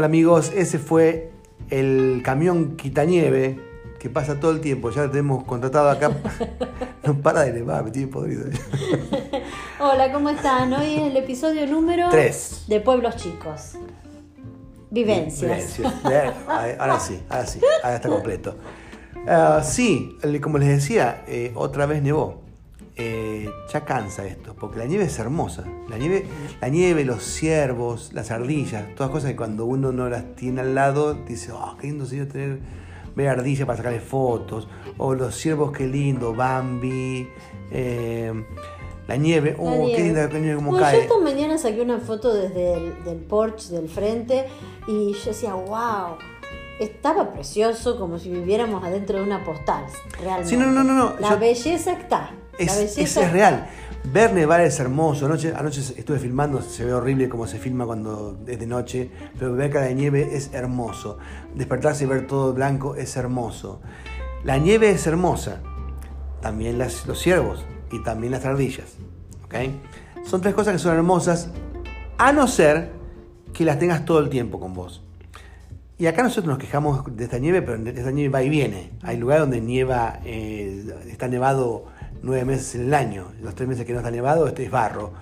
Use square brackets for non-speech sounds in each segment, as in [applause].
Hola amigos, ese fue el camión quitanieve que pasa todo el tiempo. Ya lo tenemos contratado acá. [laughs] no para de nevar, me tiene podrido. [laughs] Hola, ¿cómo están? Hoy es el episodio número Tres. de Pueblos Chicos. Vivencias. Vivencias. Bien, Ahora sí, ahora sí, ahora está completo. Ah, sí, como les decía, eh, otra vez nevó. Eh, ya cansa esto, porque la nieve es hermosa. La nieve, la nieve, los ciervos, las ardillas, todas cosas que cuando uno no las tiene al lado, dice, oh, qué lindo sería tener, ver ardillas para sacarle fotos. O los ciervos, qué lindo, Bambi. eh, la nieve, oh, La qué nieve. linda la nieve como Bueno, yo cae. esta mañana saqué una foto desde el del porch del frente y yo decía, wow, estaba precioso como si viviéramos adentro de una postal, realmente. Sí, no, no, no, no, La yo- belleza está. Es, es- real. Ver nevar es hermoso. Anoche, anoche estuve filmando, se ve horrible como se filma cuando es de noche, pero ver cara de nieve es hermoso. Despertarse y ver todo blanco es hermoso. La nieve es hermosa. También las- los ciervos y también las ardillas. ¿ok? Son tres cosas que son hermosas, a no ser que las tengas todo el tiempo con vos. Y acá nosotros nos quejamos de esta nieve, pero esta nieve va y viene. Hay lugares donde nieva, eh, está nevado nueve meses en el año. Los tres meses que no está nevado, este es barro.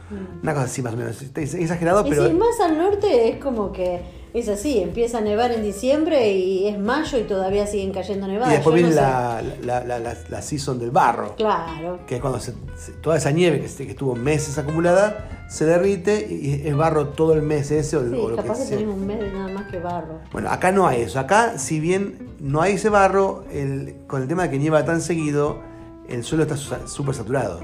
Una cosa así más o menos. Es exagerado, Y pero... si es más al norte es como que es así, empieza a nevar en diciembre y es mayo y todavía siguen cayendo Y nevadas. después Yo no viene la, la, la, season del barro. Claro. Que es cuando se- se- toda esa nieve que, se- que estuvo meses acumulada se derrite y es barro todo el mes ese o, Sí, o lo que capaz que sea. tenemos un mes de nada más que barro. Bueno, acá no hay eso. Acá, si bien no hay ese barro, el- con el tema de que nieva tan seguido, el suelo está súper saturado.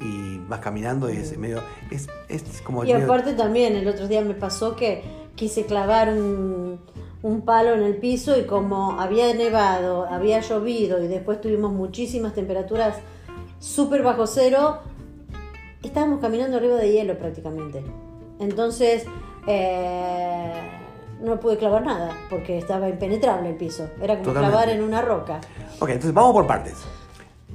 Y vas caminando y es medio. Es, es como. Y medio- aparte también, el otro día me pasó que quise clavar un, un palo en el piso y como había nevado, había llovido y después tuvimos muchísimas temperaturas súper bajo cero, estábamos caminando arriba de hielo prácticamente. Entonces, eh, no pude clavar nada porque estaba impenetrable el piso. Era como Totalmente. clavar en una roca. Ok, entonces vamos por partes.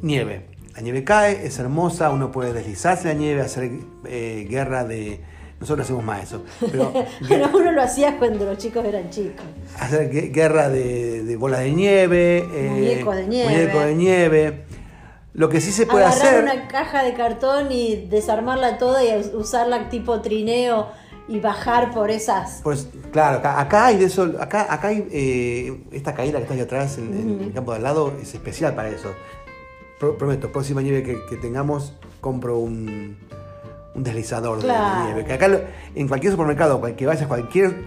Nieve. La nieve cae, es hermosa, uno puede deslizarse la nieve, hacer eh, guerra de. Nosotros hacemos más eso. Pero [laughs] uno lo hacía cuando los chicos eran chicos. hacer gue- guerra de, de bolas de nieve, eh, Muñecos de nieve. muñecos de nieve. Lo que sí se puede agarrar hacer. una caja de cartón y desarmarla toda y us- usarla tipo trineo y bajar por esas. Pues claro, acá, acá hay de eso, acá, acá hay eh, esta caída que está ahí atrás en, en el campo de al lado, es especial para eso. Pro- prometo, próxima nieve que, que tengamos, compro un, un deslizador de- nieve. Que acá lo- en cualquier supermercado, que vayas, cualquier,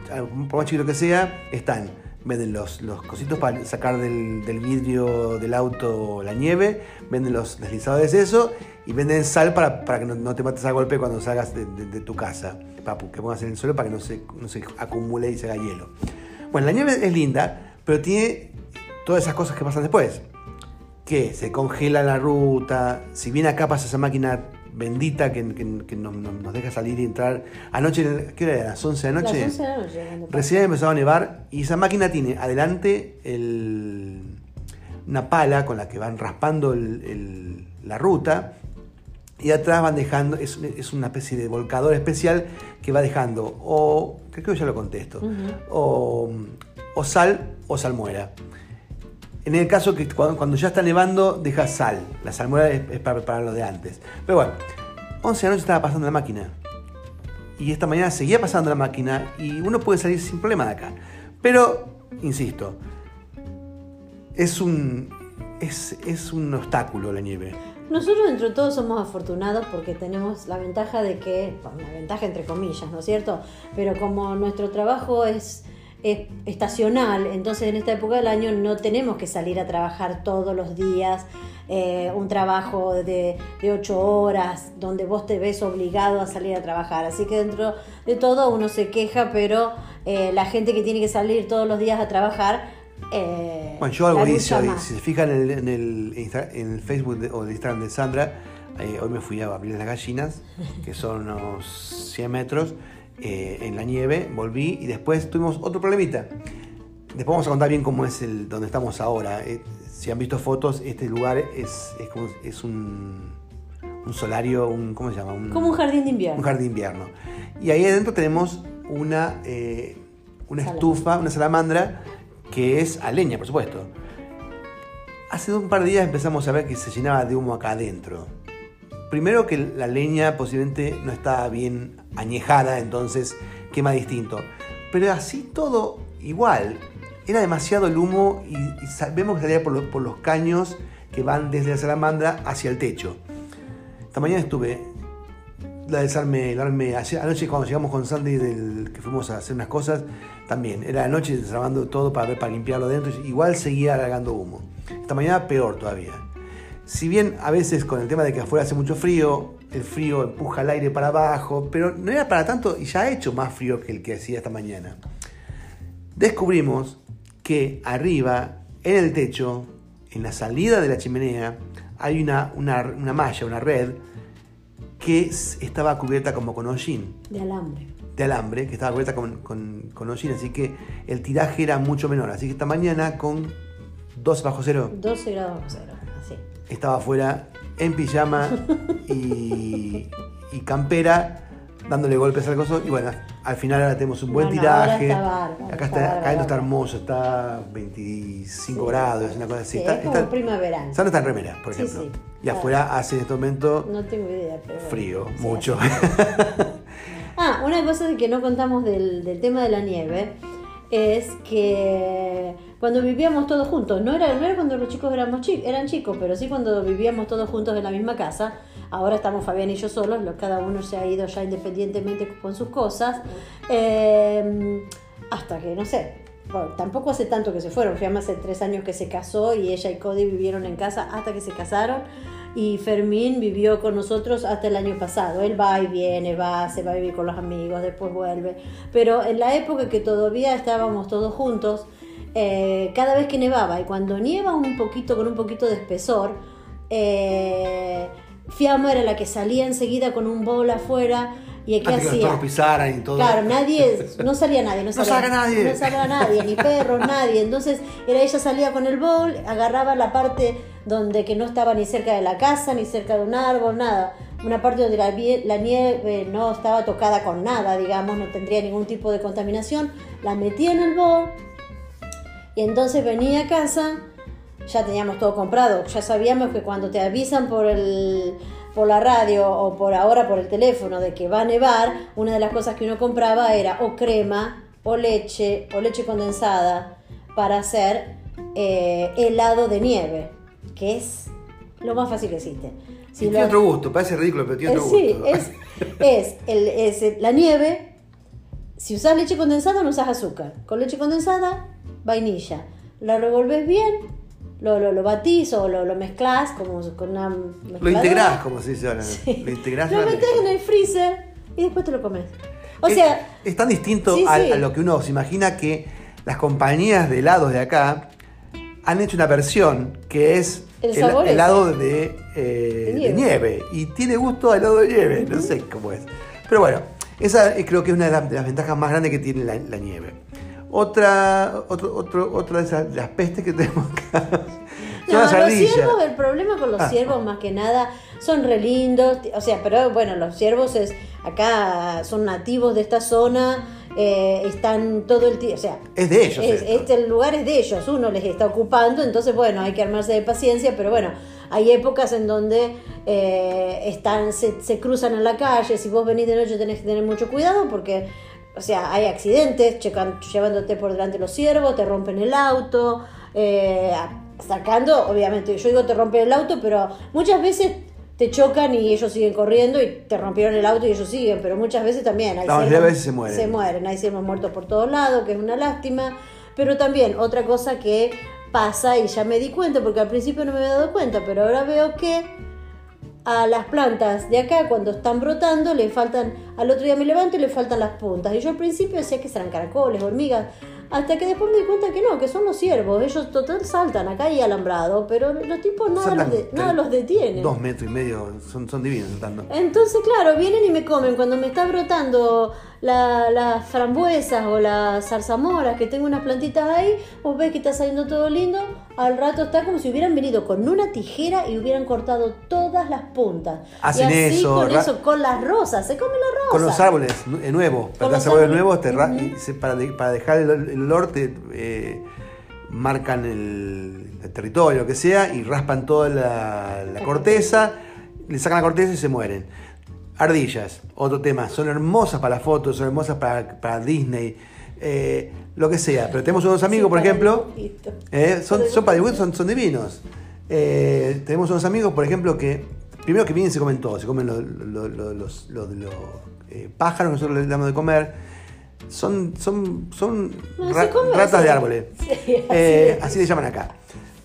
por más chiquito que sea, están. Venden los, los cositos para sacar del, del vidrio del auto la nieve, venden los deslizadores eso y venden sal para, para que no, no te mates a golpe cuando salgas de, de- de tu casa, para que pongas en el suelo para que no se, no se acumule y se haga hielo. Bueno, la nieve es linda, pero tiene todas esas cosas que pasan después. Que se congela la ruta, si bien acá pasa esa máquina bendita que, que- que nos, deja salir y entrar. Anoche, ¿qué hora era? ¿Las 11 de la noche? Las 11 de la noche. Recién empezaba a nevar y esa máquina tiene adelante el- una pala con la que van raspando el- el- la ruta y atrás van dejando, es, es una especie de volcador especial que va dejando o, creo que ya lo contesto, o, o sal o salmuera. En el caso que cuando, ya está nevando, deja sal. La salmuera es, para preparar lo de antes. Pero bueno, 11 de la noche estaba pasando la máquina. Y esta mañana seguía pasando la máquina y uno puede salir sin problema de acá. Pero, insisto, es un, es, es un obstáculo la nieve. Nosotros dentro de todo somos afortunados porque tenemos la ventaja de que, bueno, la ventaja entre comillas, ¿no es cierto? Pero como nuestro trabajo es, es estacional, entonces en esta época del año no tenemos que salir a trabajar todos los días, eh, un trabajo de, de ocho horas, donde vos te ves obligado a salir a trabajar. Así que dentro de todo uno se queja, pero eh, la gente que tiene que salir todos los días a trabajar... eh, Bueno, yo algo hice hoy. Si se fijan en el, en el, Insta- en el Facebook de- o el Instagram de Sandra, eh, hoy me fui a abrir las gallinas, que son unos 100 metros, eh, en la nieve, volví y después tuvimos otro problemita. Después vamos a contar bien cómo es el donde estamos ahora. Eh, si han visto fotos, este lugar es, es, como- es un, un solario, un, ¿cómo se llama? Como un jardín de invierno. un jardín de invierno. Y ahí adentro tenemos una, eh, una Salamandra. estufa, una salamandra, que es a leña, por supuesto. Hace un par de días empezamos a ver que se llenaba de humo acá adentro. Primero que la leña posiblemente no estaba bien añejada, entonces quema distinto. Pero así todo igual. Era demasiado el humo y, y vemos que salía por los, caños que van desde la salamandra hacia el techo. Esta mañana estuve la desarme, la arme- ayer anoche cuando llegamos con Sandy que fuimos a hacer unas cosas, también, era la noche desarmando todo para para limpiarlo dentro, igual seguía alargando humo. Esta mañana peor todavía. Si bien a veces con el tema de que afuera hace mucho frío, el frío empuja el aire para abajo, pero no era para tanto y ya ha hecho más frío que el que hacía esta mañana. Descubrimos que arriba, en el techo, en la salida de la chimenea, hay una, una, una malla, una red, que estaba cubierta como con hollín De alambre. de alambre, que estaba cubierta con, con, con hollín, así que el tiraje era mucho menor. Así que esta mañana con 2 bajo cero 12 grados bajo cero. Así. estaba afuera en pijama y, y campera, dándole golpes al coso. Y bueno, al final ahora tenemos un buen Bueno, tiraje. está bárbaro, acá está está, acá bárbaro. está hermoso, está 25 Sí. grados, una cosa así. Sí, está, es como está- primaveral. Sandra está en remera, por ejemplo. sí, y claro. afuera hace en este momento No tengo idea, pero. bueno. frío, mucho. Ah, una cosa que no contamos del, del tema de la nieve es que cuando vivíamos todos juntos, no era, no era cuando los chicos éramos chi- eran chicos, pero sí cuando vivíamos todos juntos en la misma casa. Ahora estamos Fabián y yo solos, lo- cada uno se ha ido ya independientemente con sus cosas. Eh, hasta que, no sé, bueno, tampoco hace tanto que se fueron. Fiamma hace tres años que se casó y ella y Cody vivieron en casa hasta que se casaron. Y Fermín vivió con nosotros hasta el año pasado. Él va y viene, va, se va a vivir con los amigos, después vuelve. Pero en la época que todavía estábamos todos juntos, eh, cada vez que nevaba y cuando nieva un poquito con un poquito de espesor, eh, Fiamma era la que salía enseguida con un bol afuera y ¿qué Antes que los hacía? toros pisaran y todo. Claro, nadie, [laughs] no salía nadie, no No salía, salga nadie. no nadie, ni perros, [laughs] nadie. Entonces, era ella salía con el bowl, agarraba la parte donde que no estaba ni cerca de la casa, ni cerca de un árbol, nada. Una parte donde la, la nieve no estaba tocada con nada, digamos, no tendría ningún tipo de contaminación. La metía en el bowl y entonces venía a casa, ya teníamos todo comprado, ya sabíamos que cuando te avisan por el por la radio o por ahora por el teléfono de que va a nevar, una de las cosas que uno compraba era o crema o leche o leche condensada para hacer eh, helado de nieve, que es lo más fácil que existe. Si tiene lo- otro gusto, parece ridículo, pero tiene eh, otro sí, gusto. es, [laughs] es, el- es la nieve. Si usas leche condensada, no usas azúcar. Con leche condensada, vainilla. La revolves bien, lo, lo, lo batís o lo, lo mezclás como con una Lo integrás, como se dice ahora. Sí. Lo integrás Lo mezcla. en el freezer y después te lo comes. O Es- sea, es, tan distinto sí, a, sí. a lo que uno se imagina que las compañías de helados de acá han hecho una versión que es El helado de, eh, De de nieve. y tiene gusto a helado de nieve, no sé cómo es. Pero bueno, esa eh, creo que es una de las, de las ventajas más grandes que tiene la, la nieve. Otra, otro, otro, otra de, esas, las pestes que tenemos acá [laughs] son No, las los ciervos, el problema con los Ah. ciervos más que nada son re lindos, o sea, pero bueno, los ciervos es acá son nativos de esta zona, eh, están todo el tiempo, o sea, Es de ellos. es- este lugar es de ellos, uno les está ocupando, entonces bueno, hay que armarse de paciencia, pero bueno, hay épocas en donde eh, están, se, se cruzan en la calle, si vos venís de noche tenés que tener mucho cuidado porque, o sea, hay accidentes, checan, llevándote por delante los ciervos, te rompen el auto, eh, sacando, obviamente, yo digo te rompen el auto, pero muchas veces te chocan y ellos siguen corriendo y te rompieron el auto y ellos siguen, pero muchas veces también hay mayoría ciervos- veces se mueren. se mueren, hay ciervos muertos por todos lados, que es una lástima, pero también otra cosa que pasa y ya me di cuenta, porque al principio no me había dado cuenta, pero ahora veo que a las plantas de acá cuando están brotando le faltan, al otro día me levanto y le faltan las puntas. Y yo al principio decía que serán caracoles, hormigas. Hasta que después me di cuenta que no, que son los ciervos. Ellos total saltan, acá hay alambrado, pero los tipos nada, Saltan los, de- nada los detienen. Dos metros y medio, son, son divinos saltando. Entonces, claro, vienen y me comen. Cuando me está brotando la- las frambuesas o las zarzamoras, que tengo unas plantitas ahí, vos ves que está saliendo todo lindo. Al rato está como si hubieran venido con una tijera y hubieran cortado todas las puntas. Hacen y así eso, con ra- eso, con las rosas, se come la rosa. Con los árboles nu- nuevos, para los árboles nuevos, te ra- y para, de- para dejar el, el olor, te eh, marcan el, el territorio, lo que sea, y raspan toda la, la corteza, le sacan la corteza y se mueren. Ardillas, otro tema, son hermosas para las fotos, son hermosas para, para Disney, eh, lo que sea. Pero tenemos unos amigos, Sí, por ejemplo, eh, son, son para dibujitos. son, son divinos. Eh, tenemos unos amigos, por ejemplo, que primero que vienen se comen todo, se comen lo- lo- lo- los, los- los, eh, pájaros que nosotros les damos de comer. Son, son, son No, ra- ratas de árboles. [laughs] Sí, así Eh, así le llaman acá.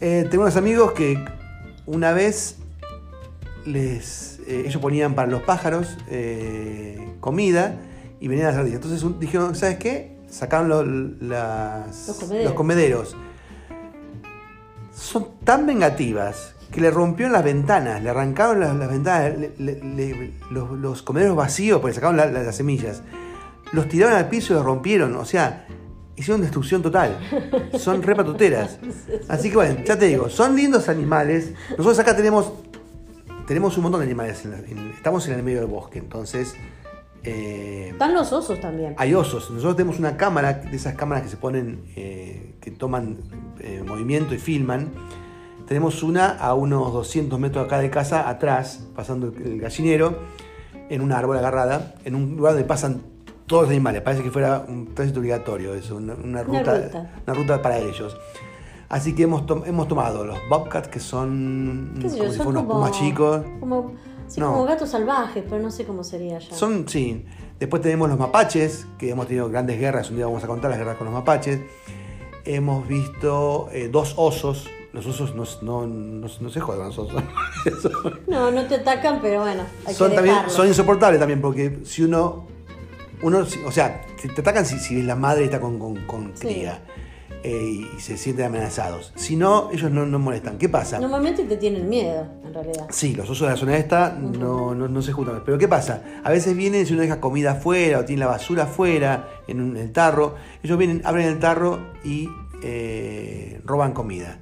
Eh, tengo unos amigos que una vez les, eh, ellos ponían para los pájaros comida y venían las ardillas. Entonces un- dijeron, ¿sabes qué? Sacaron lo- las- Los comederos. los comederos. Son tan vengativas que le rompieron las ventanas, le arrancaron las, las ventanas, le- le- le- los, los comederos vacíos, porque sacaron la- la- las semillas. Los tiraron al piso y los rompieron. O sea, hicieron destrucción total. Son repatuteras. Así que bueno, ya te digo, son lindos animales. Nosotros acá tenemos tenemos un montón de animales. en la- en- estamos en el medio del bosque, entonces eh, Están los osos también. hay osos. Nosotros tenemos una cámara, de esas cámaras que se ponen, eh, que toman eh, movimiento y filman. Tenemos una a unos 200 metros acá de casa, atrás, pasando el gallinero, en un árbol agarrada, en un lugar donde pasan todos los animales. Parece que fuera un tránsito obligatorio, eso, una, una ruta, ruta. una ruta para ellos. Así que hemos, hemos tomado los bobcats, que son ¿Qué sé yo? como si Son fueran unos pumas chicos. Como, sí, No. como gatos salvajes, pero no sé cómo sería ya. Son, sí. Después tenemos los mapaches, que hemos tenido grandes guerras. Un día vamos a contar las guerras con los mapaches. Hemos visto eh, dos osos. Los osos no, no, no- no se jodan, los osos. [laughs] No, no te atacan, pero bueno, hay son, que también, son insoportables también, porque si uno. Uno o sea, te atacan si, si la madre está con, con, con Sí. cría eh, y se sienten amenazados. Si no, ellos no, no molestan. ¿Qué pasa? Normalmente te tienen miedo, en realidad. Sí, los osos de la zona esta no, no, no se juntan. Pero ¿qué pasa? A veces vienen, si uno deja comida afuera o tiene la basura afuera, en un- el tarro, ellos vienen, abren el tarro y eh, roban comida.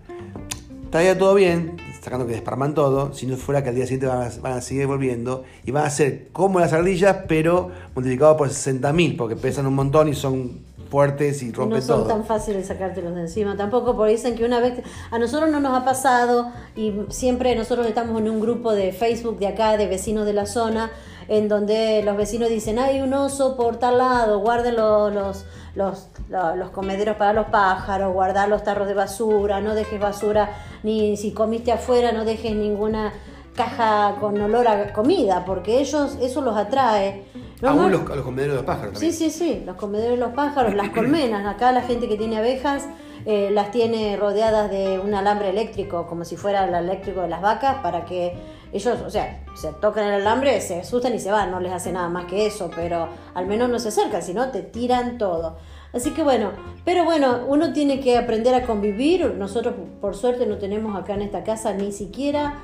Estaría todo bien, sacando que desparman todo, si no fuera que al día siguiente van a, van a seguir volviendo y van a ser como las ardillas, pero multiplicado por 60.000, porque pesan un montón y son fuertes y rompen no son todo. tan fáciles de sacártelos de encima tampoco, porque dicen que una vez, a nosotros no nos ha pasado y siempre nosotros estamos en un grupo de Facebook de acá, de vecinos de la zona, en donde los vecinos dicen, hay un oso por tal lado, guarden los, los, los, lo- los comederos para los pájaros, guardar los tarros de basura, no dejes basura, ni si comiste afuera, no dejes ninguna caja con olor a comida, porque ellos, eso los atrae. Aún Normal- los, a los comederos de los pájaros Sí, también. sí, sí, los comederos de los pájaros, las colmenas. [coughs] Acá la gente que tiene abejas eh, las tiene rodeadas de un alambre eléctrico, como si fuera el eléctrico de las vacas, para que ellos, o sea, se tocan el alambre, se asustan y se van, no les hace nada más que eso, pero al menos no se acercan, sino te tiran todo. Así que bueno, pero bueno, uno tiene que aprender a convivir. Nosotros, por suerte, no tenemos acá en esta casa ni siquiera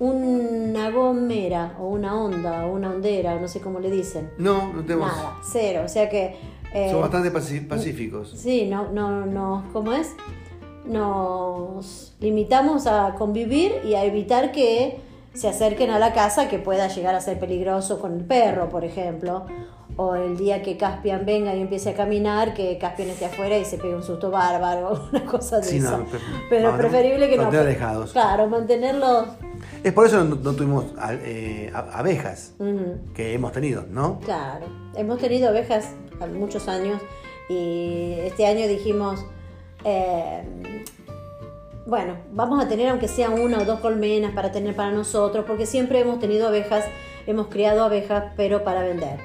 una gomera o una onda o una hondera, o no sé cómo le dicen. No, no tenemos. Nada, cero. O sea que. eh, Son bastante pacíficos. Sí, no, no, no, ¿cómo es? Nos limitamos a convivir y a evitar que se acerquen a la casa que pueda llegar a ser peligroso con el perro, por ejemplo. O el día que Caspian venga y empiece a caminar, que Caspian esté afuera y se pegue un susto bárbaro, [laughs] una cosa de Sí, no, Pero no, no, preferible que no. alejados. Claro, mantenerlos. Es por eso no, no tuvimos eh, abejas que hemos tenido, ¿no? Claro, hemos tenido abejas muchos años y este año dijimos, eh, bueno, vamos a tener aunque sea una o dos colmenas para tener para nosotros, porque siempre hemos tenido abejas, hemos criado abejas, pero para vender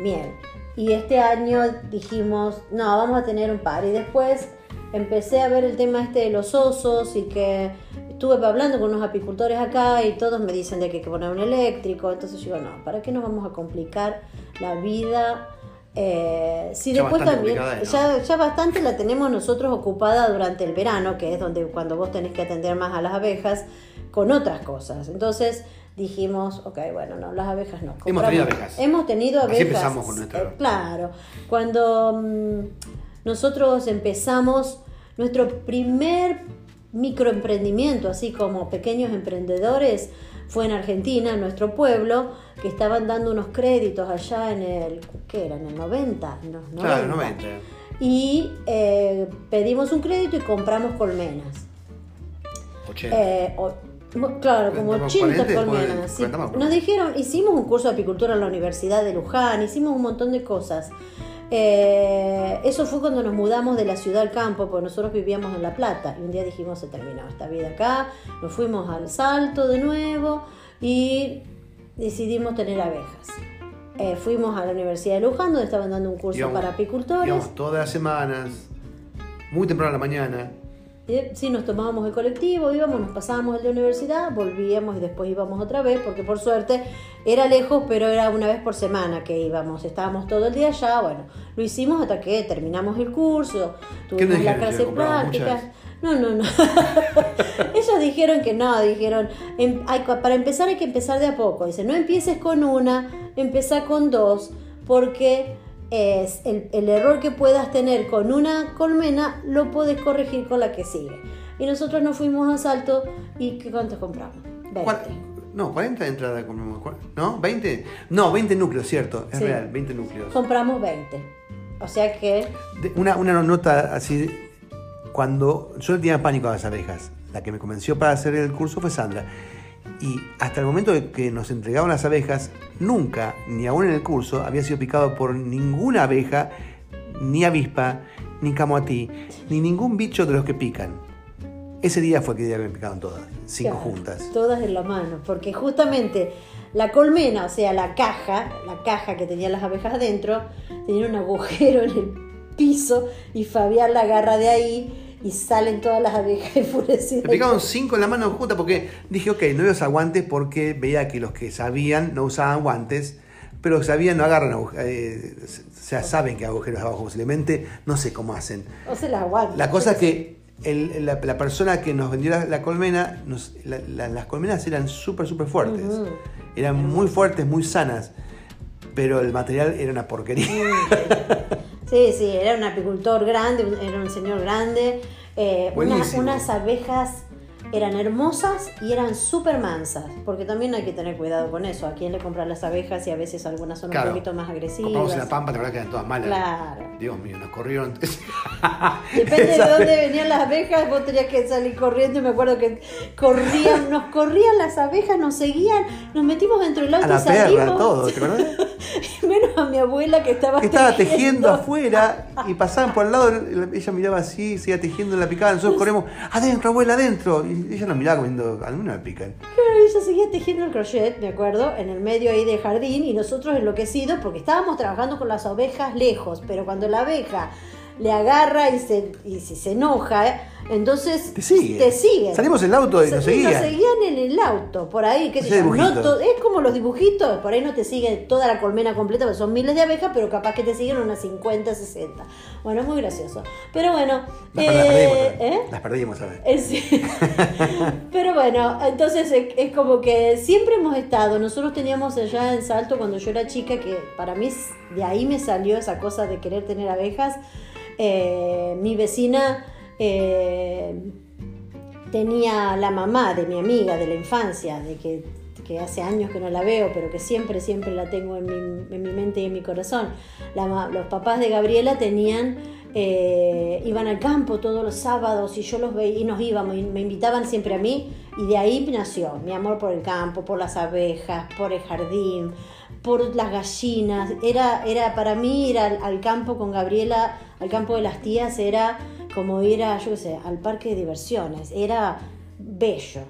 miel. Y este año dijimos, no, vamos a tener un par. Y después empecé a ver el tema este de los osos y que estuve hablando con unos apicultores acá y todos me dicen de que hay que poner un eléctrico. Entonces yo digo, no, ¿para qué nos vamos a complicar la vida Eh, Ya después también, ¿no? ya, ya bastante la tenemos nosotros ocupada durante el verano, que es donde cuando vos tenés que atender más a las abejas con otras cosas. Entonces dijimos, ok, bueno, no, las abejas no. Hemos Compramos- tenido abejas. Hemos tenido Así abejas. empezamos con nuestra- eh, claro, cuando mm, nosotros empezamos nuestro primer microemprendimiento, así como pequeños emprendedores, fue en Argentina, en nuestro pueblo, que estaban dando unos créditos allá en el, ¿qué era? En el 90, no, 90. Claro, 90. Y eh, pedimos un crédito y compramos colmenas. 80. Eh, o- mo- claro, como Como 80 40, después de colmenas. sí. 40 más, Nos dijeron, hicimos un curso de apicultura en la Universidad de Luján, hicimos un montón de cosas. Eh, eso fue cuando nos mudamos de la ciudad al campo, porque nosotros vivíamos en La Plata. Y un día dijimos, se terminó esta vida acá. Nos fuimos al Salto de nuevo y decidimos tener abejas. Eh, fuimos a la Universidad de Luján, donde estaban dando un curso Íbamos- para apicultores. Íbamos todas las semanas, muy temprano a la mañana. Eh, Sí, nos tomábamos el colectivo, íbamos, nos pasábamos el de universidad, volvíamos y después íbamos otra vez, porque por suerte era lejos, pero era una vez por semana que íbamos. Estábamos todo el día allá, bueno, lo hicimos hasta que terminamos el curso, ¿Qué tuvimos nos la dijeron? clase ¿Que compraban práctica. muchas? No, no, no. [laughs] Ellos dijeron que no, dijeron, em- hay co- para empezar hay que empezar de a poco. Dice, no empieces con una, empezá con dos, porque es el, el error que puedas tener con una colmena lo puedes corregir con la que sigue. Y nosotros nos fuimos a Salto y ¿qué cuántos compramos? 20. ¿Cuál- No, 40 de entrada. ¿cuál? ¿No? ¿20? No, 20 núcleos, cierto. Es Sí. real, 20 núcleos. Compramos 20. O sea que Una, una nota así, cuando yo tenía pánico a las abejas, la que me convenció para hacer el curso fue Sandra. Y hasta el momento de que nos entregaban las abejas, nunca, ni aún en el curso, había sido picado por ninguna abeja, ni avispa, ni camoatí, ni ningún bicho de los que pican. Ese día fue que me picaron todas, cinco Claro, juntas. Todas en la mano, porque justamente la colmena, o sea, la caja, la caja que tenía las abejas adentro, tenía un agujero en el piso y Fabián la agarra de ahí y salen todas las abejas [laughs] enfurecidas. Me picaron cinco en la mano juntas porque dije, ok, no voy a usar guantes porque veía que los que sabían no usaban guantes, pero los que sabían no agarran agujeros, o sea, saben que agujeros abajo posiblemente, no sé cómo hacen. No se las aguanta. La cosa es que el- la, la persona que nos vendió la, la colmena, nos- la- la- las colmenas eran súper, súper fuertes. Eran muy fuertes, muy sanas, pero el material era una porquería. [laughs] Sí, sí, era un apicultor grande, era un señor grande. eh, unas, unas abejas eran hermosas y eran súper mansas, porque también hay que tener cuidado con eso. A quién le compran las abejas y a veces algunas son Claro. un poquito más agresivas. Compramos en la pampa, la verdad que eran todas malas. Claro. Dios mío, nos corrieron. [laughs] Depende de dónde venían las abejas, vos tenías que salir corriendo. Y me acuerdo que corrían, nos corrían las abejas, nos seguían, nos metimos dentro del auto A la y salimos. perra, todo, ¿te? [laughs] Menos a mi abuela que estaba, que estaba tejiendo afuera y pasaban por al lado, ella miraba así, seguía tejiendo en la picada, nosotros [laughs] corremos, adentro, abuela, adentro. Y ella nos miraba comiendo, a mí no me pican. Claro, ella seguía tejiendo el crochet, me acuerdo, en el medio ahí del jardín y nosotros enloquecidos porque estábamos trabajando con las ovejas lejos, pero cuando la abeja le agarra y se, y si se enoja, ¿eh? entonces Te sigue. te sigue. Salimos en el auto y nos seguían. nos seguían en el auto, por ahí, qué sé Ese yo, no es como los dibujitos, por ahí no te sigue toda la colmena completa, porque son miles de abejas, pero capaz que te siguen unas 50, 60. Bueno, es muy gracioso. Pero bueno, Las, las perdimos, eh, ¿eh? las perdimos. Eh, sí. [laughs] Pero bueno, entonces es, es como que siempre hemos estado. Nosotros teníamos allá en Salto cuando yo era chica, que para mí de ahí me salió esa cosa de querer tener abejas. Eh, mi vecina eh, tenía la mamá de mi amiga de la infancia, de que, hace años que no la veo, pero que siempre, siempre la tengo en mi, en mi mente y en mi corazón. Los papás de Gabriela tenían, eh, iban al campo todos los sábados y yo los veía y nos íbamos y me invitaban siempre a mí y de ahí nació mi amor por el campo, por las abejas, por el jardín, por las gallinas. Era, era para mí ir al campo con Gabriela, al campo de las tías, era como ir a, yo qué sé, al parque de diversiones. Era bello.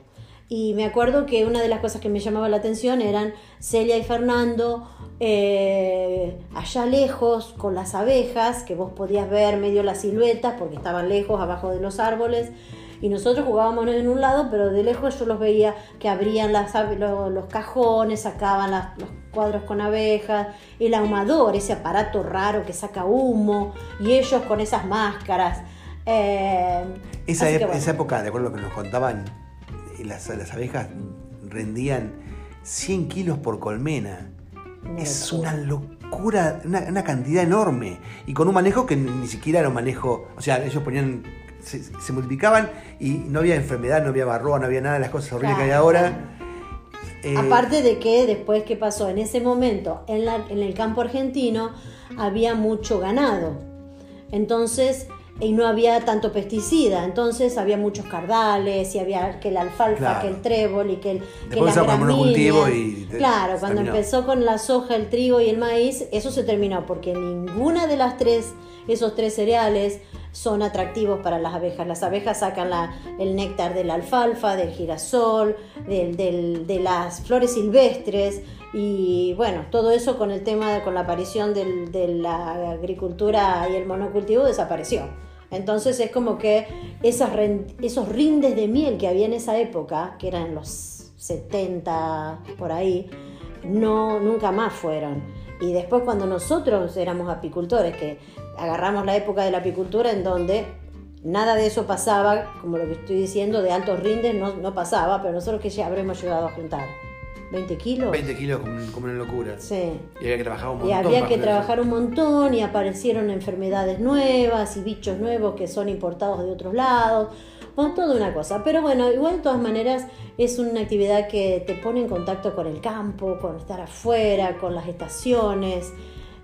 Y me acuerdo que una de las cosas que me llamaba la atención eran Celia y Fernando eh, allá lejos con las abejas, que vos podías ver medio las siluetas porque estaban lejos abajo de los árboles. y nosotros jugábamos en un lado, pero de lejos yo los veía que abrían las, ave- lo- los cajones, sacaban las- los cuadros con abejas, el ahumador, ese aparato raro que saca humo, y ellos con esas máscaras. Eh, Esa, que bueno. esa época, de acuerdo a lo que nos contaban, las, las abejas rendían 100 kilos por colmena. Es locura. una locura, una, una cantidad enorme. Y con un manejo que ni, siquiera era un manejo. O sea, ellos ponían. Se, se multiplicaban y no había enfermedad, no había barroa, no había nada de las cosas horribles que hay Claro, ahora. Eh, Aparte de que después que pasó en ese momento en, la- en el campo argentino había mucho ganado. Entonces, y no había tanto pesticida, entonces había muchos cardales y había que la alfalfa, Claro. que el trébol y que, el, que las gramíneas. y te- Claro, cuando terminó. empezó con la soja, el trigo y el maíz, eso se terminó porque ninguna de las tres, esos tres cereales son atractivos para las abejas. Las abejas sacan la- el néctar de la alfalfa, del girasol, del- del- de las flores silvestres y bueno, todo eso con el tema, con la aparición del- de la agricultura y el monocultivo desapareció. Entonces es como que esas esos rindes de miel que había en esa época, que eran los 70 por ahí, no nunca más fueron. Y después cuando nosotros éramos apicultores, que agarramos la época de la apicultura en donde nada de eso pasaba, como lo que estoy diciendo, de altos rindes no, no pasaba, pero nosotros que ya habremos llegado a juntar 20 kilos. 20 kilos como, una locura. Sí. Y había que trabajar un montón. Y había que trabajar un montón y aparecieron enfermedades nuevas y bichos nuevos que son importados de otros lados. Bueno, toda una cosa. Pero bueno, igual de todas maneras es una actividad que te pone en contacto con el campo, con estar afuera, con las estaciones.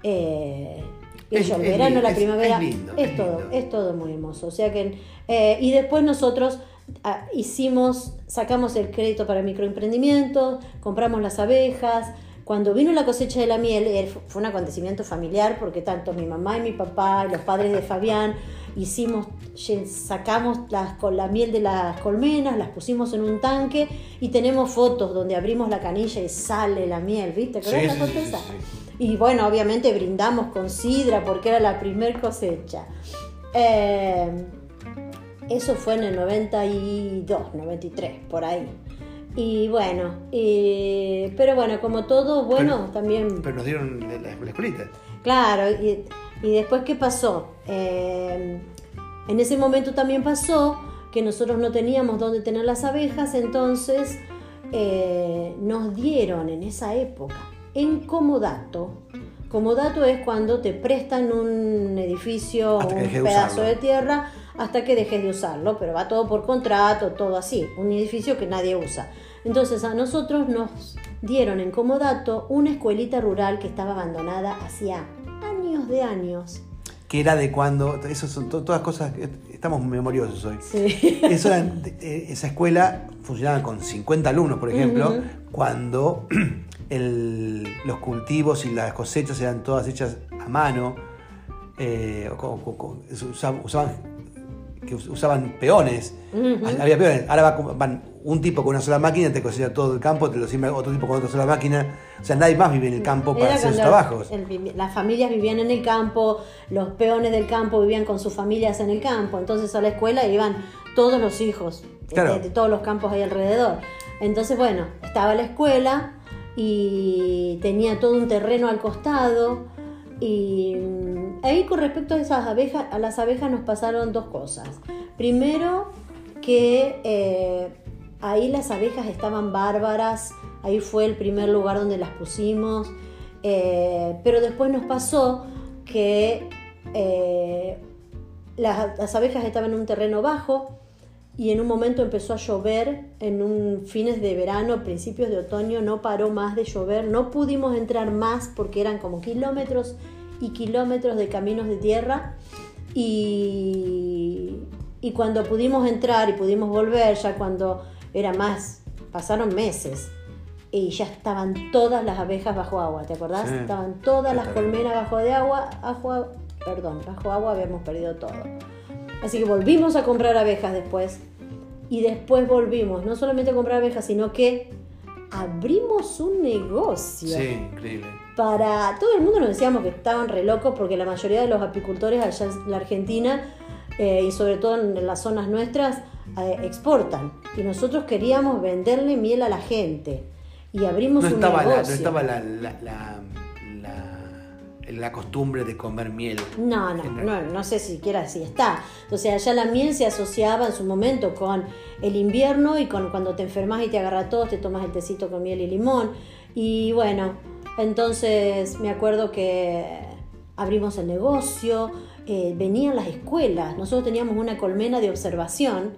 Eh, El verano, lindo, la primavera, es lindo, es es todo, lindo. es todo muy hermoso. O sea que, eh, y después nosotros ah, hicimos, sacamos el crédito para microemprendimientos, compramos las abejas. Cuando vino la cosecha de la miel, eh, fue un acontecimiento familiar porque tanto mi mamá y mi papá y los padres de Fabián hicimos, sacamos las, con la miel de las colmenas, las pusimos en un tanque y tenemos fotos donde abrimos la canilla y sale la miel, ¿viste? Sí, ¿Acordás la sí, sí, sí. Y bueno, obviamente brindamos con sidra porque era la primer cosecha. Eh, eso fue en el 92, 93, por ahí. Y bueno, y- pero bueno, como todo, bueno, Pero- también... Pero nos dieron la, la, escuelita. Claro, y, y después, ¿qué pasó? Eh, en ese momento también pasó que nosotros no teníamos dónde tener las abejas, entonces eh, nos dieron en esa época, en comodato. Comodato es cuando te prestan un edificio, un pedazo usarlo. de tierra, hasta que dejes de usarlo, pero va todo por contrato, todo así, un edificio que nadie usa. Entonces a nosotros nos dieron en comodato una escuelita rural que estaba abandonada hacía años de años. Que era de cuando. Eso son to- todas cosas. que Estamos memoriosos hoy. Sí. [laughs] Eso era- eh, esa escuela funcionaba con 50 alumnos, por ejemplo, cuando el- los cultivos y las cosechas eran todas hechas a mano. eh, o usaban, que us- usaban peones. Ujú. Había peones. Ahora va van un tipo con una sola máquina, te cosecha todo el campo, te lo siembra otro tipo con otra sola máquina. O sea, nadie más vive en el campo para Era hacer sus trabajos. el las familias vivían en el campo, los peones del campo vivían con sus familias en el campo, entonces a la escuela iban todos los hijos Claro. de, de todos los campos ahí alrededor. Entonces, bueno, estaba la escuela y tenía todo un terreno al costado y mm, ahí con respecto a esas abejas, a las abejas nos pasaron dos cosas. Primero que eh, ahí las abejas estaban bárbaras, ahí fue el primer lugar donde las pusimos, eh, pero después nos pasó que eh, las, las abejas estaban en un terreno bajo y en un momento empezó a llover, en un fines de verano, principios de otoño, no paró más de llover, no pudimos entrar más porque eran como kilómetros y kilómetros de caminos de tierra y, y cuando pudimos entrar y pudimos volver, ya cuando era más, pasaron meses y ya estaban todas las abejas bajo agua, ¿te acordás? Sí. Estaban todas las colmenas bajo de agua, bajo, perdón, bajo agua habíamos perdido todo. Así que volvimos a comprar abejas después y después volvimos no solamente a comprar abejas, sino que abrimos un negocio Sí, increíble. para todo el mundo nos decíamos que estaban re locos porque la mayoría de los apicultores allá en la Argentina eh, y sobre todo en las zonas nuestras eh, exportan. Y nosotros queríamos venderle miel a la gente. Y abrimos No un estaba, la, negocio. no estaba la, la, la, la- costumbre de comer miel. No, no, no, no sé siquiera si está. O sea, ya la miel se asociaba en su momento con el invierno y con cuando te enfermas y te agarra tos, te tomas el tecito con miel y limón. Y bueno, entonces me acuerdo que abrimos el negocio, eh, venían las escuelas, nosotros teníamos una colmena de observación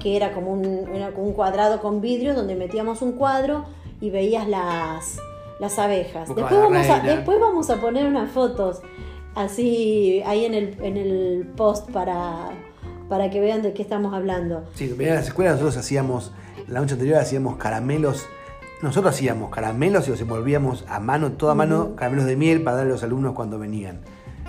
que era como un, era como un cuadrado con vidrio donde metíamos un cuadro y veías las, las abejas. Después vamos, a, después vamos a poner unas fotos así ahí en el, en el post para, para que vean de qué estamos hablando. Sí, a las escuelas, nosotros hacíamos, la noche anterior hacíamos caramelos. Nosotros hacíamos caramelos y los envolvíamos a mano, toda mano, caramelos de miel para darle a los alumnos cuando venían.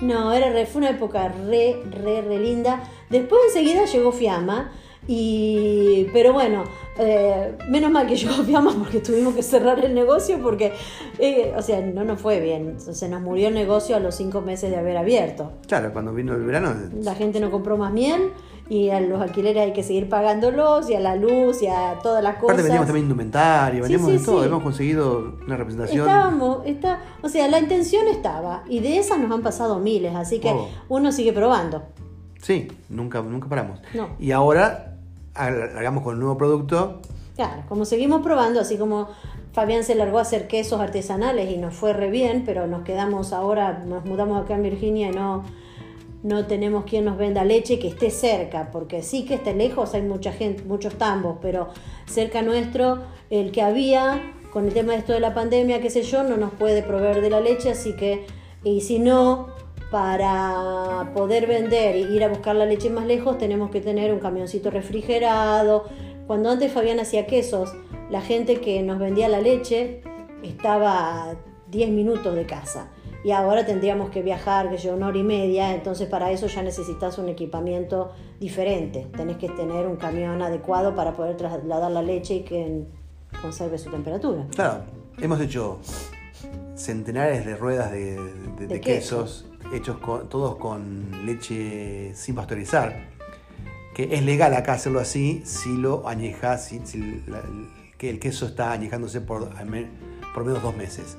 No, era re- fue una época re, re, re linda. Después enseguida llegó Fiamma. Y, pero bueno, eh, menos mal que llegó [laughs] Fiamma porque tuvimos que cerrar el negocio porque, eh, o sea, no nos fue bien. Se nos murió el negocio a los cinco meses de haber abierto. Claro, cuando vino el verano, La gente no compró más miel y a los alquileres hay que seguir pagándolos y a la luz y a todas las cosas. aparte vendíamos también indumentario, Sí, vendíamos sí, de todo, sí. hemos conseguido una representación. Estábamos, está, o sea, la intención estaba y de esas nos han pasado miles, así que Oh. uno sigue probando. Sí, nunca, nunca paramos. No. Y ahora largamos con el nuevo producto. Claro, como seguimos probando, así como Fabián se largó a hacer quesos artesanales y nos fue re bien, pero nos quedamos ahora, nos mudamos acá en Virginia y no, no tenemos quien nos venda leche que esté cerca, porque sí que esté lejos, hay mucha gente, muchos tambos, pero cerca nuestro, el que había, con el tema de esto de la pandemia, qué sé yo, no nos puede proveer de la leche, así que, y si no, para poder vender e ir a buscar la leche más lejos, tenemos que tener un camioncito refrigerado. Cuando antes Fabián hacía quesos, la gente que nos vendía la leche estaba a 10 minutos de casa. Y ahora tendríamos que viajar, que yo, una hora y media, entonces para eso ya necesitas un equipamiento diferente. Tenés que tener un camión adecuado para poder trasladar la leche y que conserve su temperatura. Claro, hemos hecho centenares de ruedas de, de- de De quesos, hechos con- todos con leche sin pasteurizar. Que es legal acá hacerlo así si lo añejas, si, si la- que el queso está añejándose por, por menos dos meses.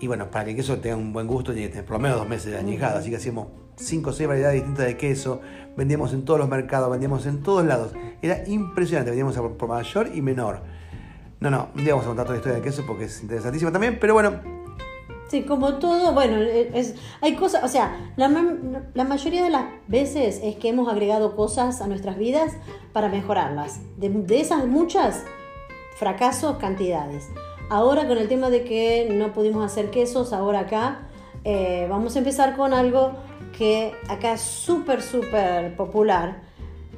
Y bueno, para que el queso tenga un buen gusto, tiene que tener por lo menos dos meses de añejado. Así que hacíamos cinco o seis variedades distintas de queso, vendíamos en todos los mercados, vendíamos en todos lados. Era impresionante, vendíamos por mayor y menor. No, no, un día vamos a contar toda la historia del queso porque es interesantísima también, pero bueno, Sí, como todo, bueno, es, hay cosas, o sea, la, ma- la mayoría de las veces es que hemos agregado cosas a nuestras vidas para mejorarlas. De, de esas muchas, fracasos, cantidades. Ahora con el tema de que no pudimos hacer quesos, ahora acá eh, vamos a empezar con algo que acá es súper, súper popular.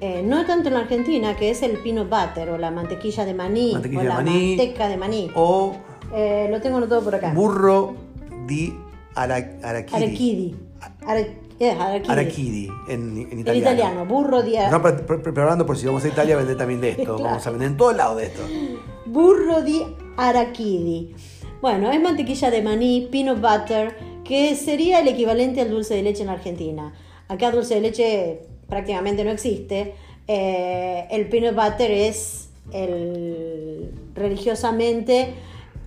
eh, no tanto en la Argentina, que es el peanut butter o la mantequilla de maní Mantequilla o de la maní. manteca de maní. o Eh, lo tengo anotado por acá. burro di ara- araquiri. Araquidi. Ara- eh, en, en En italiano. italiano, burro di No, pre- pre- preparando por si vamos a Italia a vender también de esto. [laughs] Claro. Vamos a vender en todos lados de esto. burro di araquidi. Bueno, es mantequilla de maní, peanut butter, que sería el equivalente al dulce de leche en la Argentina. Acá dulce de leche prácticamente no existe. Eh, el peanut butter es el religiosamente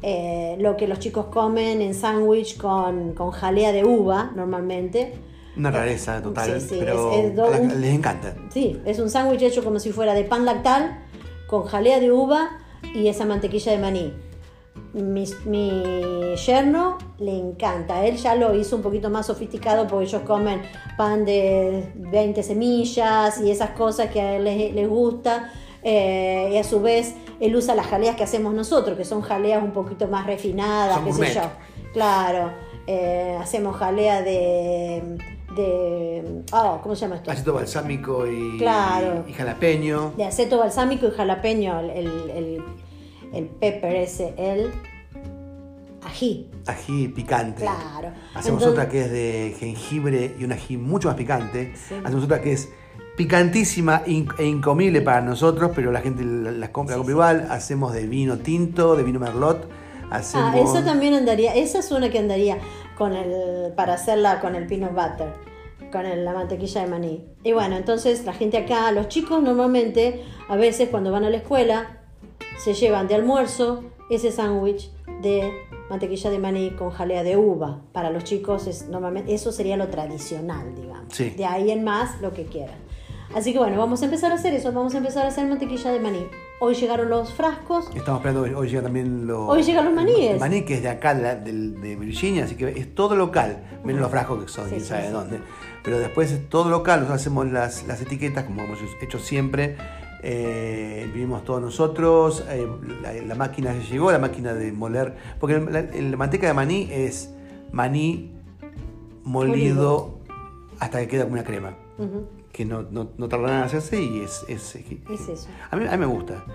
eh, lo que los chicos comen en sándwich con, con jalea de uva normalmente. Una rareza total, Sí, sí, pero es- es do- a la- un- les encanta. Sí, es un sándwich hecho como si fuera de pan lactal, con jalea de uva y esa mantequilla de maní. Mi, mi yerno le encanta, él ya lo hizo un poquito más sofisticado porque ellos comen pan de 20 semillas y esas cosas que a él les, les gusta. Eh, y a su vez él usa las jaleas que hacemos nosotros, que son jaleas un poquito más refinadas, qué sé yo. Claro, eh, hacemos jalea de... de oh, ¿Cómo se llama esto? Aceto balsámico y, Claro. y jalapeño. de aceto balsámico y jalapeño, el, el, el- el pepper ese, el ají. Ají picante. Claro. Hacemos Entonces- otra que es de jengibre y un ají mucho más picante. Sí. Hacemos otra que es picantísima in- e incomible para nosotros, pero la gente la- las compra, la compra igual. Hacemos de vino tinto, de vino merlot. Hacemos... Ah, esa también andaría, esa es una que andaría con el, para hacerla con el peanut butter. con el- la mantequilla de maní. Y bueno, entonces la gente acá, los chicos normalmente, a veces cuando van a la escuela, se llevan de almuerzo ese sándwich de mantequilla de maní con jalea de uva. Para los chicos es normalmente eso sería lo tradicional, digamos. Sí. De ahí en más lo que quieran. Así que bueno, vamos a empezar a hacer eso, vamos a empezar a hacer mantequilla de maní. Hoy llegaron los frascos. Estamos esperando, hoy llega también los... Hoy llegan los maníes. Maní que es de acá, de, de Virginia, así que es todo local, menos los frascos que son, quién sí, sabe sí. de dónde. Pero después es todo local, nosotros hacemos las, las etiquetas como hemos hecho siempre, eh, imprimimos todos nosotros, eh, la, la máquina llegó, la máquina de moler, porque la, la manteca de maní es maní molido hasta que queda como una crema, Ujú, que no, no, no tarda nada en hacerse y es... es, Es eso. a mí, a mí me gusta.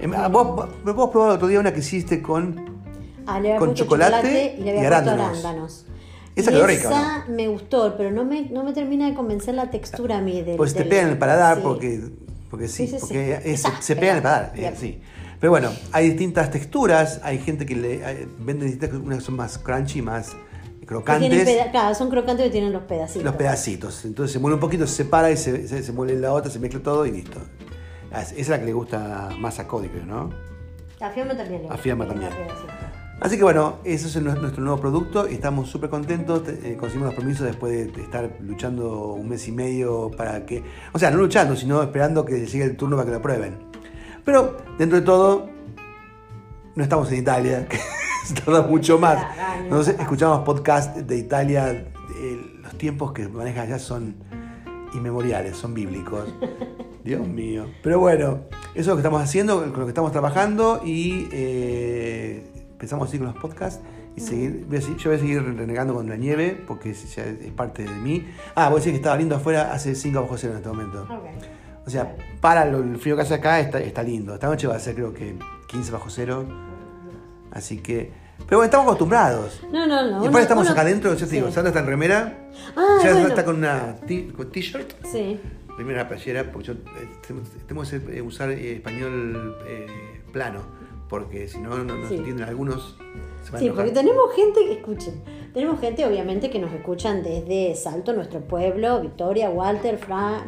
Em, ah, Vos, vos, probado el otro día una que hiciste con... Ah, le había Con puesto chocolate y le había y puesto arándanos. arándanos. Esa quedó rica, Esa me gustó, pero no me, no me termina de convencer la textura a mí del. Pues te pega en el paladar sí. porque, porque sí, Sí, sí, porque es- se pega en el paladar, eh, sí. Pero bueno, hay distintas texturas, hay gente que le eh, vende distintas, unas son más crunchy, más crocantes, claro, son crocantes que tienen los pedacitos. los pedacitos. Entonces se muele un poquito, se separa y se, se, se muele la otra, se mezcla todo y listo. Ah, Esa es la que le gusta más a Cody, creo, ¿no? A Fiamma también le A Fiamma también. Así que bueno, ese es nuestro nuevo producto y estamos súper contentos. Te- eh, conseguimos los permisos después de estar luchando un mes y medio para que. O sea, no luchando, sino esperando que llegue el turno para que lo prueben. Pero dentro de todo, no estamos en Italia, [laughs] se tarda mucho más. Capaz. escuchamos podcast de Italia. eh, los tiempos que manejan allá son inmemoriales, son bíblicos. [laughs] Dios mío. Pero bueno, eso es lo que estamos haciendo, con lo que estamos trabajando y eh, pensamos seguir con los podcasts y seguir, voy a yo voy a seguir renegando con la nieve porque es, ya es parte de mí. Ah, voy a decir que estaba lindo afuera hace 5 bajo cero en este momento. Ok. O sea, para lo- el frío que hace acá está, está lindo. Esta noche va a ser creo que 15 bajo cero. Así que... Pero bueno, estamos acostumbrados. No, no, no. y aparte estamos uno- acá adentro, yo te digo, Sí. Sandra está en remera, Ah, ya bueno. está con una t-shirt. Sí. Primero la playera, porque yo eh, tengo tengo que eh, usar eh, español eh, plano, porque si no, no, no Sí. entienden algunos. Sí, porque tenemos gente, que escuchen, tenemos gente obviamente que nos escuchan desde Salto, nuestro pueblo, Victoria, Walter, Fran,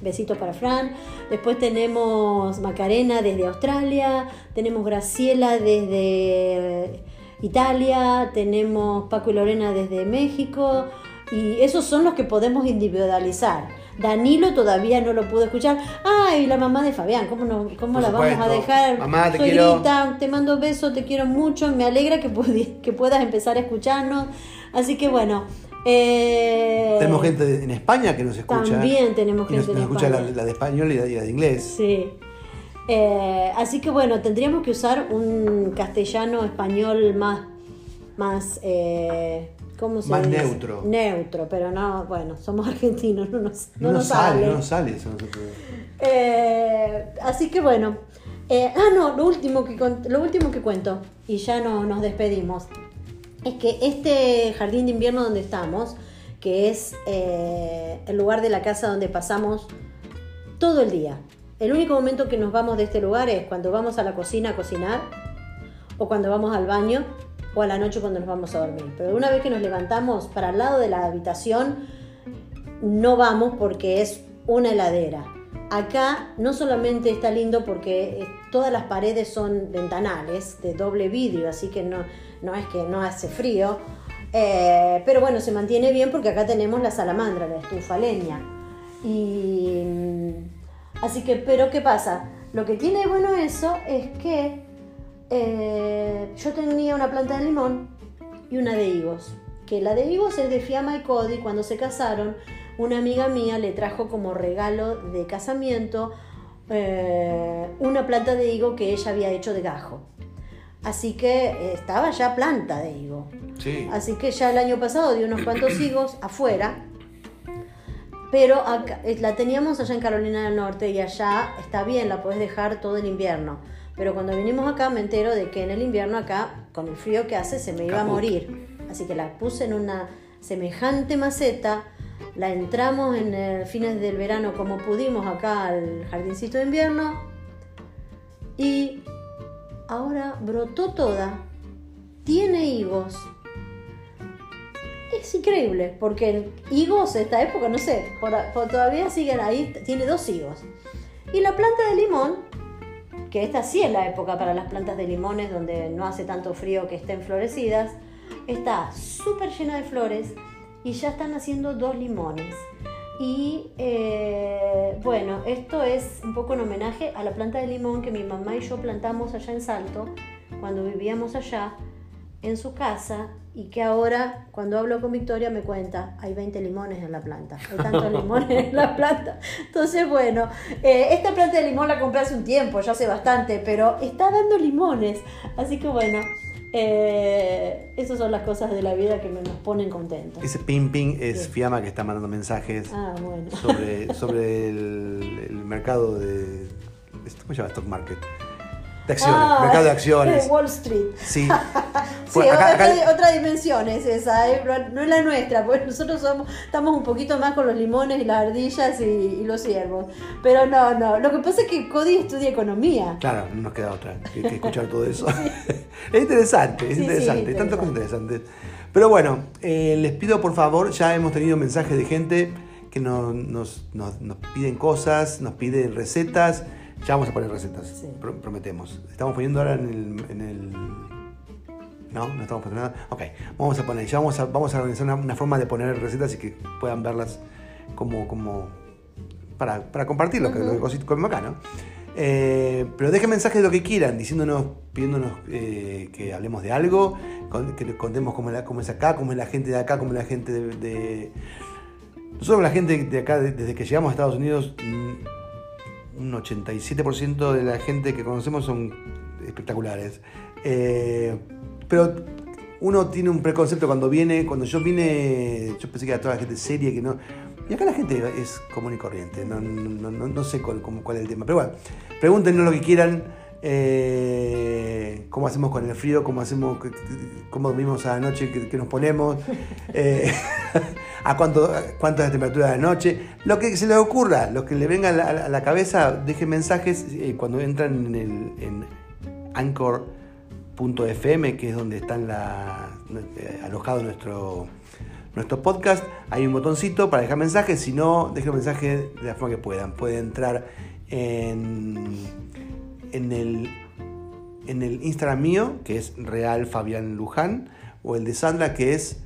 besitos para Fran. Después tenemos Macarena desde Australia, tenemos Graciela desde Italia, tenemos Paco y Lorena desde México, y esos son los que podemos individualizar. Danilo todavía no lo pudo escuchar. Ay, la mamá de Fabián, ¿cómo, no, cómo la vamos a dejar? Mamá, te Suegrita, te mando besos, te quiero mucho, me alegra que, puedas empezar a escucharnos. Así que bueno. eh, Tenemos gente de- en España que nos escucha. También tenemos y nos, gente en nos escucha la, de español y la, y la de inglés. Sí. Eh, así que bueno, tendríamos que usar un castellano español más, más, eh, ¿cómo se Más dice? neutro. Neutro, pero no, bueno, somos [laughs] argentinos, no nos, no No, nos sale, sale. no nos sale eso. Eh, así que bueno. Eh, ah, no, lo último, que, lo último que cuento, y ya no, nos despedimos, es que este jardín de invierno donde estamos, que es eh, el lugar de la casa donde pasamos todo el día. El único momento que nos vamos de este lugar es cuando vamos a la cocina a cocinar, o cuando vamos al baño, o a la noche cuando nos vamos a dormir. Pero una vez que nos levantamos para el lado de la habitación, no vamos porque es una heladera. Acá no solamente está lindo porque eh, todas las paredes son ventanales de doble vidrio, así que no, no es que no hace frío, eh, pero bueno, se mantiene bien porque acá tenemos la salamandra, la estufa leña. Y mm, así que, pero ¿qué pasa? Lo que tiene bueno eso es que eh, yo tenía una planta de limón y una de higos. Que la de higos es de Fiamma y Cody. Cuando se casaron, una amiga mía le trajo como regalo de casamiento eh, una planta de higo que ella había hecho de gajo. Así que eh, estaba ya planta de higo. Sí. Así que ya el año pasado di unos cuantos [clears throat] higos afuera. Pero acá- eh, la teníamos allá en Carolina del Norte y allá está bien, la puedes dejar todo el invierno. Pero cuando vinimos acá me entero de que en el invierno acá, con el frío que hace, se me iba a morir. Así que la puse en una semejante maceta, la entramos en el fines del verano como pudimos acá al jardincito de invierno y ahora brotó toda, tiene higos, es increíble, porque higos esta época, no sé, por, por todavía siguen ahí, tiene dos higos. Y la planta de limón, que esta sí es la época para las plantas de limones, donde no hace tanto frío que estén florecidas, está súper llena de flores y ya están haciendo dos limones. Y eh, bueno, esto es un poco en homenaje a la planta de limón que mi mamá y yo plantamos allá en Salto, cuando vivíamos allá, en su casa, y que ahora, cuando hablo con Victoria, me cuenta, hay 20 limones en la planta, hay tantos [laughs] limones en la planta. Entonces, bueno, eh, esta planta de limón la compré hace un tiempo, ya hace bastante, pero está dando limones. Así que bueno, eh, esas son las cosas de la vida que me nos ponen contentos. Ese ping ping es Sí. Fiamma que está mandando mensajes Ah, bueno. sobre, sobre [laughs] el, el mercado de. ¿Cómo se llama? Stock market. De acciones. Ah, mercado de acciones. de Wall Street. Sí. [laughs] Sí, acá- otra, acá- otra dimensión es esa, ¿eh? no es la nuestra, porque nosotros somos, estamos un poquito más con los limones y las ardillas y, y los ciervos. Pero no, no, lo que pasa es que Cody estudia economía. Claro, no nos queda otra que, que escuchar [laughs] todo eso. [laughs] es interesante, es Sí, interesante, tantas cosas interesantes. Pero bueno, eh, les pido por favor, ya hemos tenido mensajes de gente que nos, nos- nos- nos piden cosas, nos piden recetas. Ya vamos a poner recetas, Sí. pro- prometemos. Estamos poniendo ahora en el, en el- No, no estamos poniendo nada. Ok, vamos a poner, ya vamos a, vamos a organizar una, una forma de poner recetas y que puedan verlas como, como para, para compartir lo que, lo que cosi- comemos acá, ¿no? Eh, pero dejen mensajes de lo que quieran, diciéndonos, pidiéndonos eh, que hablemos de algo, con- que les contemos cómo, es la- cómo es acá, cómo es la gente de acá, cómo es la gente de... de- Nosotros la gente de acá, de- desde que llegamos a Estados Unidos, mm, un 87% de la gente que conocemos son espectaculares. Eh, pero uno tiene un preconcepto cuando viene, cuando yo vine, yo pensé que era toda la gente seria, que no... Y acá la gente es común y corriente, no, no, no- no sé cuál, cuál es el tema. Pero bueno, pregúntenos lo que quieran, eh, cómo hacemos con el frío, cómo hacemos, cómo dormimos a la noche, qué, qué nos ponemos, [laughs] eh, a cuánto, cuánto es la temperatura de la noche, lo que se les ocurra, lo que le venga a la, cabeza, dejen mensajes eh, cuando entran en, el, en anchor.fm, que es donde están la, eh, alojado nuestro, nuestro podcast. Hay un botoncito para dejar mensajes, si no, dejen un mensaje de la forma que puedan. Pueden entrar en, en el en el Instagram mío, que es Real Fabián Luján, o el de Sandra, que es.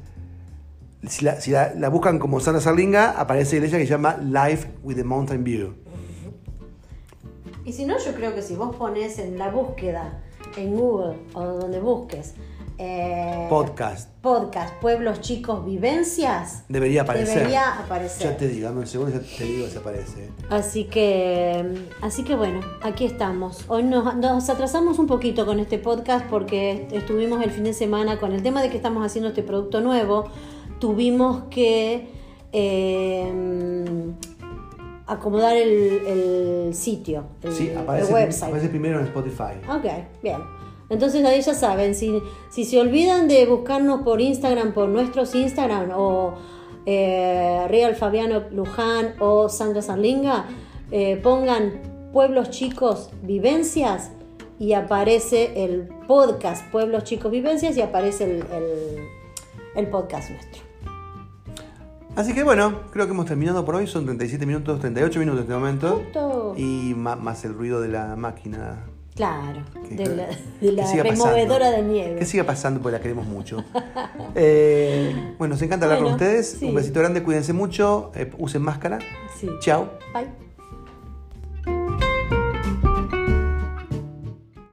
Si la, si la- la buscan como Sandra Sarlinga, aparece ella que se llama Life with the Mountain View. Y si no, yo creo que si vos pones en la búsqueda, en Google o donde busques, eh, Podcast. podcast, pueblos chicos, vivencias, Debería aparecer. debería aparecer. Ya te digo, dame un segundo, ya te digo si aparece. Así que, así que bueno, aquí estamos. Hoy nos, nos atrasamos un poquito con este podcast porque estuvimos el fin de semana con el tema de que estamos haciendo este producto nuevo. Tuvimos que eh, acomodar el, el sitio, el, Sí, el aparece, website. aparece primero en Spotify. Ok, bien. Entonces ahí ya saben, si, si se olvidan de buscarnos por Instagram, por nuestros Instagram, o eh, Real Fabiano Luján o Sandra Sarlinga, eh, pongan Pueblos Chicos Vivencias y aparece el podcast Pueblos Chicos Vivencias y aparece el, el- el podcast nuestro. Así que bueno, creo que hemos terminado por hoy. Son 37 minutos, 38 minutos en este momento. Justo. Y más el ruido de la máquina. Claro, Que- de la, de la pasando. removedora de nieve. Que siga pasando porque la queremos mucho. [laughs] Eh, bueno, nos encanta hablar con ustedes. sí. Un besito grande, cuídense mucho, eh, usen máscara. Sí. Chao. Bye.